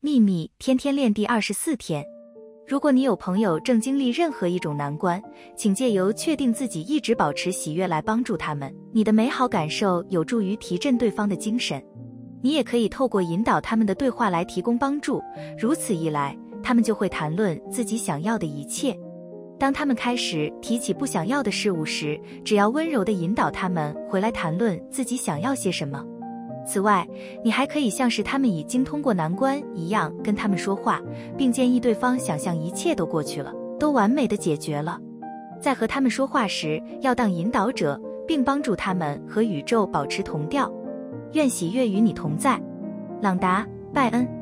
秘密天天练第二十四天。如果你有朋友正经历任何一种难关，请借由确定自己一直保持喜悦来帮助他们。你的美好感受有助于提振对方的精神。你也可以透过引导他们的对话来提供帮助。如此一来，他们就会谈论自己想要的一切。当他们开始提起不想要的事物时，只要温柔地引导他们回来谈论自己想要些什么。此外，你还可以像是他们已经通过难关一样跟他们说话，并建议对方想象一切都过去了，都完美的解决了。在和他们说话时，要当引导者，并帮助他们和宇宙保持同调。愿喜悦与你同在，朗达·拜恩。